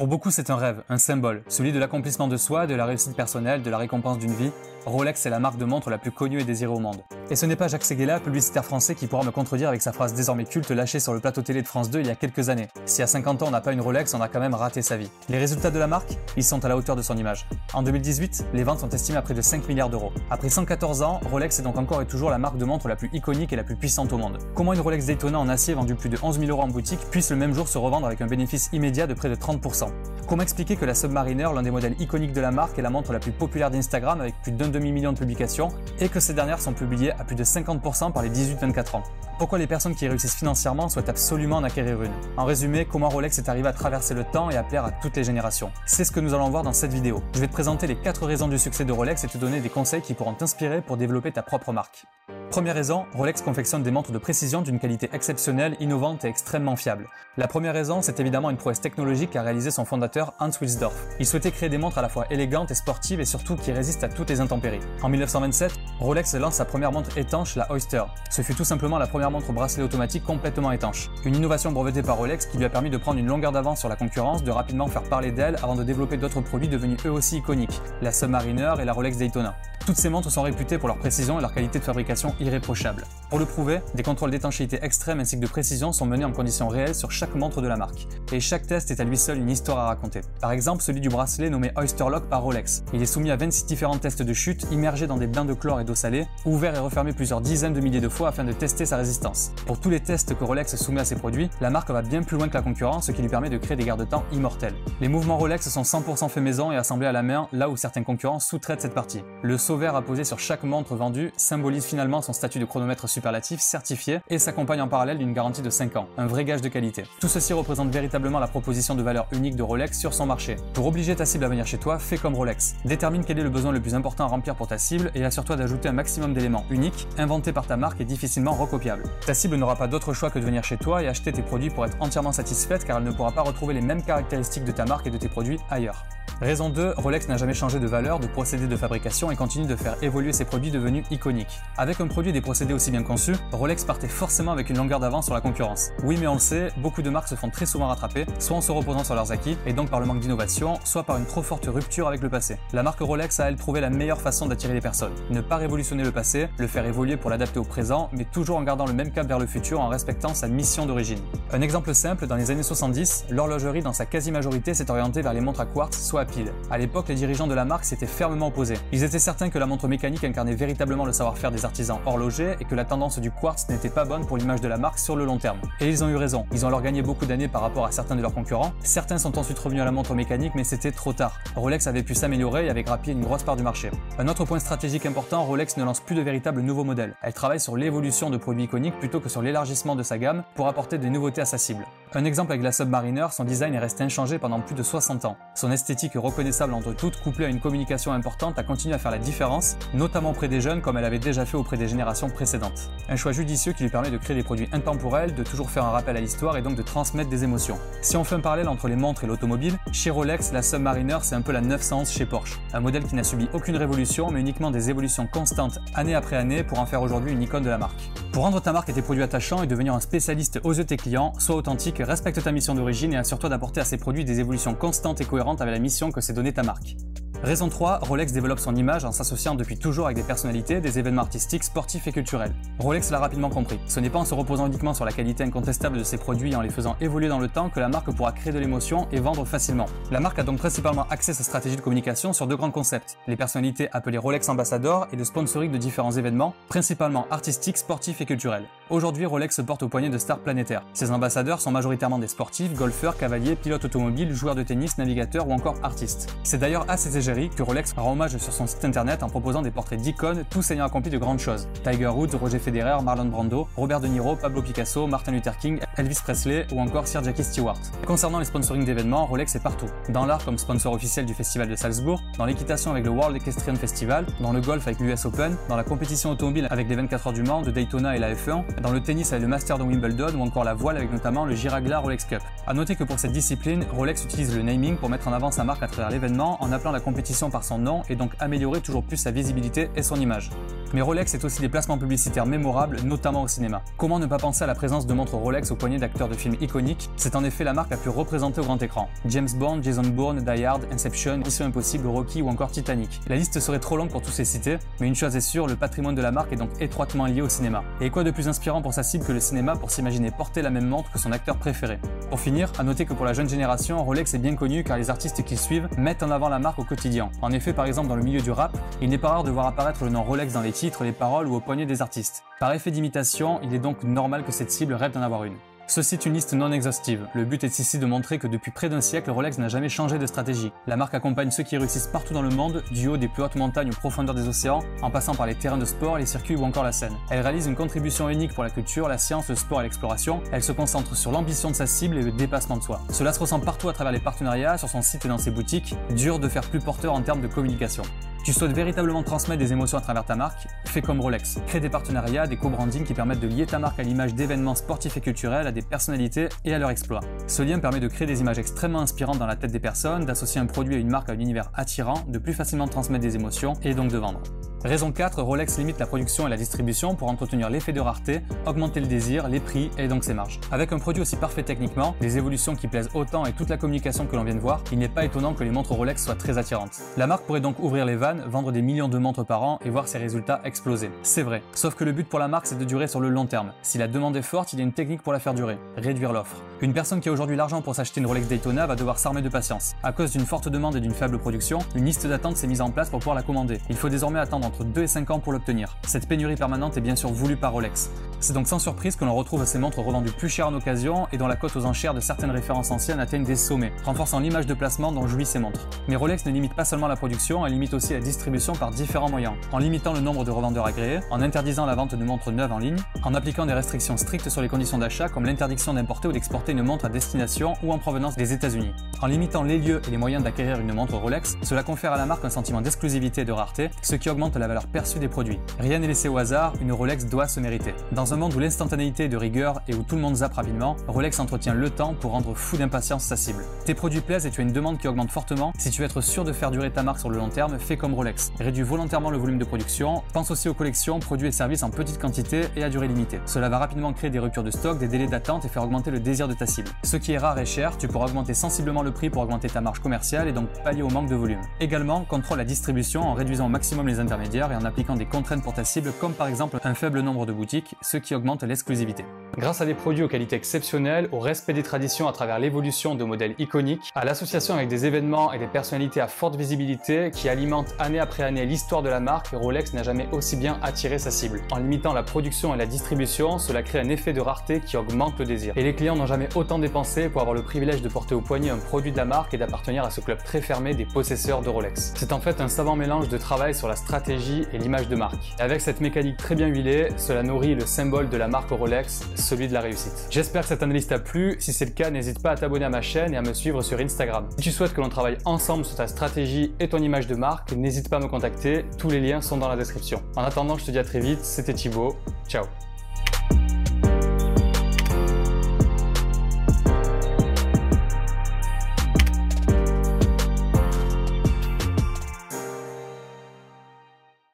Pour beaucoup, c'est un rêve, un symbole, celui de l'accomplissement de soi, de la réussite personnelle, de la récompense d'une vie. Rolex est la marque de montre la plus connue et désirée au monde. Et ce n'est pas Jacques Seguela, publicitaire français, qui pourra me contredire avec sa phrase désormais culte lâchée sur le plateau télé de France 2 il y a quelques années. Si à 50 ans on n'a pas une Rolex, on a quand même raté sa vie. Les résultats de la marque Ils sont à la hauteur de son image. En 2018, les ventes sont estimées à près de 5 milliards d'euros. Après 114 ans, Rolex est donc encore et toujours la marque de montre la plus iconique et la plus puissante au monde. Comment une Rolex Daytona en acier vendue plus de 11 000 euros en boutique puisse le même jour se revendre avec un bénéfice immédiat de près de 30% Comment expliquer que la Submariner, l'un des modèles iconiques de la marque, est la montre la plus populaire d'Instagram avec plus d'un demi-million de publications et que ces dernières sont publiées à plus de 50% par les 18-24 ans Pourquoi les personnes qui réussissent financièrement souhaitent absolument en acquérir une? En résumé, comment Rolex est arrivé à traverser le temps et à plaire à toutes les générations? C'est ce que nous allons voir dans cette vidéo. Je vais te présenter les 4 raisons du succès de Rolex et te donner des conseils qui pourront t'inspirer pour développer ta propre marque. Première raison, Rolex confectionne des montres de précision d'une qualité exceptionnelle, innovante et extrêmement fiable. La première raison, c'est évidemment une prouesse technologique qu'a réalisé son fondateur Hans Wilsdorf. Il souhaitait créer des montres à la fois élégantes et sportives et surtout qui résistent à toutes les intempéries. En 1927, Rolex lance sa première montre étanche, la Oyster. Ce fut tout simplement la première montre bracelet automatique complètement étanche. Une innovation brevetée par Rolex qui lui a permis de prendre une longueur d'avance sur la concurrence, de rapidement faire parler d'elle avant de développer d'autres produits devenus eux aussi iconiques, la Submariner et la Rolex Daytona. Toutes ces montres sont réputées pour leur précision et leur qualité de fabrication irréprochable. Pour le prouver, des contrôles d'étanchéité extrêmes ainsi que de précision sont menés en conditions réelles sur chaque montre de la marque. Et chaque test est à lui seul une histoire à raconter. Par exemple, celui du bracelet nommé Oyster Lock par Rolex. Il est soumis à 26 différents tests de chute, immergé dans des bains de chlore et d'eau salée, ouvert et refermé plusieurs dizaines de milliers de fois afin de tester sa résistance. Pour tous les tests que Rolex soumet à ses produits, la marque va bien plus loin que la concurrence, ce qui lui permet de créer des garde-temps immortels. Les mouvements Rolex sont 100% faits maison et assemblés à la main, là où certains concurrents sous-traitent cette partie. Le saut apposé sur chaque montre vendue symbolise finalement son statut de chronomètre superlatif certifié et s'accompagne en parallèle d'une garantie de 5 ans, un vrai gage de qualité. Tout ceci représente véritablement la proposition de valeur unique de Rolex sur son marché. Pour obliger ta cible à venir chez toi, fais comme Rolex. Détermine quel est le besoin le plus important à remplir pour ta cible et assure-toi d'ajouter un maximum d'éléments uniques, inventés par ta marque et difficilement recopiables. Ta cible n'aura pas d'autre choix que de venir chez toi et acheter tes produits pour être entièrement satisfaite car elle ne pourra pas retrouver les mêmes caractéristiques de ta marque et de tes produits ailleurs. Raison 2, Rolex n'a jamais changé de valeur, de procédé de fabrication et continue de faire évoluer ses produits devenus iconiques. Avec un produit et des procédés aussi bien conçus, Rolex partait forcément avec une longueur d'avance sur la concurrence. Oui mais on le sait, beaucoup de marques se font très souvent rattraper, soit en se reposant sur leurs acquis, et donc par le manque d'innovation, soit par une trop forte rupture avec le passé. La marque Rolex a elle trouvé la meilleure façon d'attirer les personnes. Ne pas révolutionner le passé, le faire évoluer pour l'adapter au présent, mais toujours en gardant le même cap vers le futur en respectant sa mission d'origine. Un exemple simple, dans les années 70, l'horlogerie dans sa quasi-majorité s'est orientée vers les montres à quartz, soit à pile. À l'époque, les dirigeants de la marque s'étaient fermement opposés. Ils étaient certains que la montre mécanique incarnait véritablement le savoir-faire des artisans horlogers et que la tendance du quartz n'était pas bonne pour l'image de la marque sur le long terme. Et ils ont eu raison. Ils ont alors gagné beaucoup d'années par rapport à certains de leurs concurrents. Certains sont ensuite revenus à la montre mécanique, mais c'était trop tard. Rolex avait pu s'améliorer et avait grappillé une grosse part du marché. Un autre point stratégique important, Rolex ne lance plus de véritables nouveaux modèles. Elle travaille sur l'évolution de produits iconiques plutôt que sur l'élargissement de sa gamme pour apporter des nouveautés à sa cible. Un exemple avec la Submariner, son design est resté inchangé pendant plus de 60 ans. Son esthétique reconnaissable entre toutes, à une communication importante, a continué à faire la différence, notamment auprès des jeunes comme elle avait déjà fait auprès des générations Un choix judicieux qui lui permet de créer des produits intemporels, de toujours faire un rappel à l'histoire et donc de transmettre des émotions. Si on fait un parallèle entre les montres et l'automobile, chez Rolex, la Submariner c'est un peu la 911 chez Porsche. Un modèle qui n'a subi aucune révolution mais uniquement des évolutions constantes année après année pour en faire aujourd'hui une icône de la marque. Pour rendre ta marque et tes produits attachants et devenir un spécialiste aux yeux de tes clients, sois authentique, respecte ta mission d'origine et assure-toi d'apporter à ces produits des évolutions constantes et cohérentes avec la mission que s'est donnée ta marque. Raison 3, Rolex développe son image en s'associant depuis toujours avec des personnalités, des événements artistiques, sportifs et culturels. Rolex l'a rapidement compris. Ce n'est pas en se reposant uniquement sur la qualité incontestable de ses produits et en les faisant évoluer dans le temps que la marque pourra créer de l'émotion et vendre facilement. La marque a donc principalement axé sa stratégie de communication sur deux grands concepts. Les personnalités appelées Rolex Ambassadors et le sponsoring de différents événements, principalement artistiques, sportifs et culturels. Aujourd'hui, Rolex se porte au poignet de stars planétaires. Ses ambassadeurs sont majoritairement des sportifs, golfeurs, cavaliers, pilotes automobiles, joueurs de tennis, navigateurs ou encore artistes. C'est d'ailleurs assez que Rolex rend hommage sur son site internet en proposant des portraits d'icônes, tous ayant accompli de grandes choses. Tiger Woods, Roger Federer, Marlon Brando, Robert De Niro, Pablo Picasso, Martin Luther King, Elvis Presley ou encore Sir Jackie Stewart. Concernant les sponsorings d'événements, Rolex est partout. Dans l'art comme sponsor officiel du festival de Salzbourg, dans l'équitation avec le World Equestrian Festival, dans le golf avec l'US Open, dans la compétition automobile avec les 24 heures du Mans, de Daytona et la F1, dans le tennis avec le Master de Wimbledon ou encore la voile avec notamment le Giragla Rolex Cup. A noter que pour cette discipline, Rolex utilise le naming pour mettre en avant sa marque à travers l'événement en appelant la compétition par son nom et donc améliorer toujours plus sa visibilité et son image. Mais Rolex est aussi des placements publicitaires mémorables, notamment au cinéma. Comment ne pas penser à la présence de montres Rolex au poignet d'acteurs de films iconiques? C'est en effet la marque la plus représentée au grand écran. James Bond, Jason Bourne, Die Hard, Inception, Mission Impossible, Rocky ou encore Titanic. La liste serait trop longue pour tous ces citer, mais une chose est sûre, le patrimoine de la marque est donc étroitement lié au cinéma. Et quoi de plus inspirant pour sa cible que le cinéma pour s'imaginer porter la même montre que son acteur préféré? Pour finir, à noter que pour la jeune génération, Rolex est bien connu car les artistes qui suivent mettent en avant la marque au quotidien. En effet, par exemple, dans le milieu du rap, il n'est pas rare de voir apparaître le nom Rolex dans les les paroles ou au poignet des artistes. Par effet d'imitation, il est donc normal que cette cible rêve d'en avoir une. Ceci est une liste non exhaustive. Le but est ici de montrer que depuis près d'un siècle, Rolex n'a jamais changé de stratégie. La marque accompagne ceux qui réussissent partout dans le monde, du haut des plus hautes montagnes aux profondeurs des océans, en passant par les terrains de sport, les circuits ou encore la scène. Elle réalise une contribution unique pour la culture, la science, le sport et l'exploration. Elle se concentre sur l'ambition de sa cible et le dépassement de soi. Cela se ressent partout à travers les partenariats, sur son site et dans ses boutiques. Dur de faire plus porteur en termes de communication. Tu souhaites véritablement transmettre des émotions à travers ta marque Fais comme Rolex. Crée des partenariats, des co-branding qui permettent de lier ta marque à l'image d'événements sportifs et culturels, à des personnalités et à leur exploit. Ce lien permet de créer des images extrêmement inspirantes dans la tête des personnes, d'associer un produit à une marque à un univers attirant, de plus facilement transmettre des émotions et donc de vendre. Raison 4, Rolex limite la production et la distribution pour entretenir l'effet de rareté, augmenter le désir, les prix et donc ses marges. Avec un produit aussi parfait techniquement, des évolutions qui plaisent autant et toute la communication que l'on vient de voir, il n'est pas étonnant que les montres Rolex soient très attirantes. La marque pourrait donc ouvrir les vannes, vendre des millions de montres par an et voir ses résultats exploser. C'est vrai. Sauf que le but pour la marque c'est de durer sur le long terme. Si la demande est forte, il y a une technique pour la faire durer. Réduire l'offre. Une personne qui a aujourd'hui l'argent pour s'acheter une Rolex Daytona va devoir s'armer de patience. À cause d'une forte demande et d'une faible production, une liste d'attente s'est mise en place pour pouvoir la commander. Il faut désormais attendre entre 2 et 5 ans pour l'obtenir. Cette pénurie permanente est bien sûr voulue par Rolex. C'est donc sans surprise que l'on retrouve ces montres revendues plus chères en occasion et dont la cote aux enchères de certaines références anciennes atteignent des sommets, renforçant l'image de placement dont jouissent ces montres. Mais Rolex ne limite pas seulement la production, elle limite aussi la distribution par différents moyens. En limitant le nombre de revendeurs agréés, en interdisant la vente de montres neuves en ligne, en appliquant des restrictions strictes sur les conditions d'achat comme l'interdiction d'importer ou d'exporter une montre à destination ou en provenance des États-Unis. En limitant les lieux et les moyens d'acquérir une montre Rolex, cela confère à la marque un sentiment d'exclusivité et de rareté, ce qui augmente la valeur perçue des produits. Rien n'est laissé au hasard, une Rolex doit se mériter. Dans un monde où l'instantanéité est de rigueur et où tout le monde zappe rapidement, Rolex entretient le temps pour rendre fou d'impatience sa cible. Tes produits plaisent et tu as une demande qui augmente fortement. Si tu veux être sûr de faire durer ta marque sur le long terme, fais comme Rolex. Réduis volontairement le volume de production, pense aussi aux collections, produits et services en petite quantité et à durée limitée. Cela va rapidement créer des ruptures de stock, des délais d'attente et faire augmenter le désir de ta cible. Ce qui est rare et cher, tu pourras augmenter sensiblement le prix pour augmenter ta marge commerciale et donc pallier au manque de volume. Également, contrôle la distribution en réduisant au maximum les et en appliquant des contraintes pour ta cible comme par exemple un faible nombre de boutiques, ce qui augmente l'exclusivité. Grâce à des produits aux qualités exceptionnelles, au respect des traditions à travers l'évolution de modèles iconiques, à l'association avec des événements et des personnalités à forte visibilité qui alimentent année après année l'histoire de la marque, Rolex n'a jamais aussi bien attiré sa cible. En limitant la production et la distribution, cela crée un effet de rareté qui augmente le désir. Et les clients n'ont jamais autant dépensé pour avoir le privilège de porter au poignet un produit de la marque et d'appartenir à ce club très fermé des possesseurs de Rolex. C'est en fait un savant mélange de travail sur la stratégie et l'image de marque. Et avec cette mécanique très bien huilée, cela nourrit le symbole de la marque Rolex, celui de la réussite. J'espère que cette analyse t'a plu. Si c'est le cas, n'hésite pas à t'abonner à ma chaîne et à me suivre sur Instagram. Si tu souhaites que l'on travaille ensemble sur ta stratégie et ton image de marque, n'hésite pas à me contacter. Tous les liens sont dans la description. En attendant, je te dis à très vite. C'était Thibaut. Ciao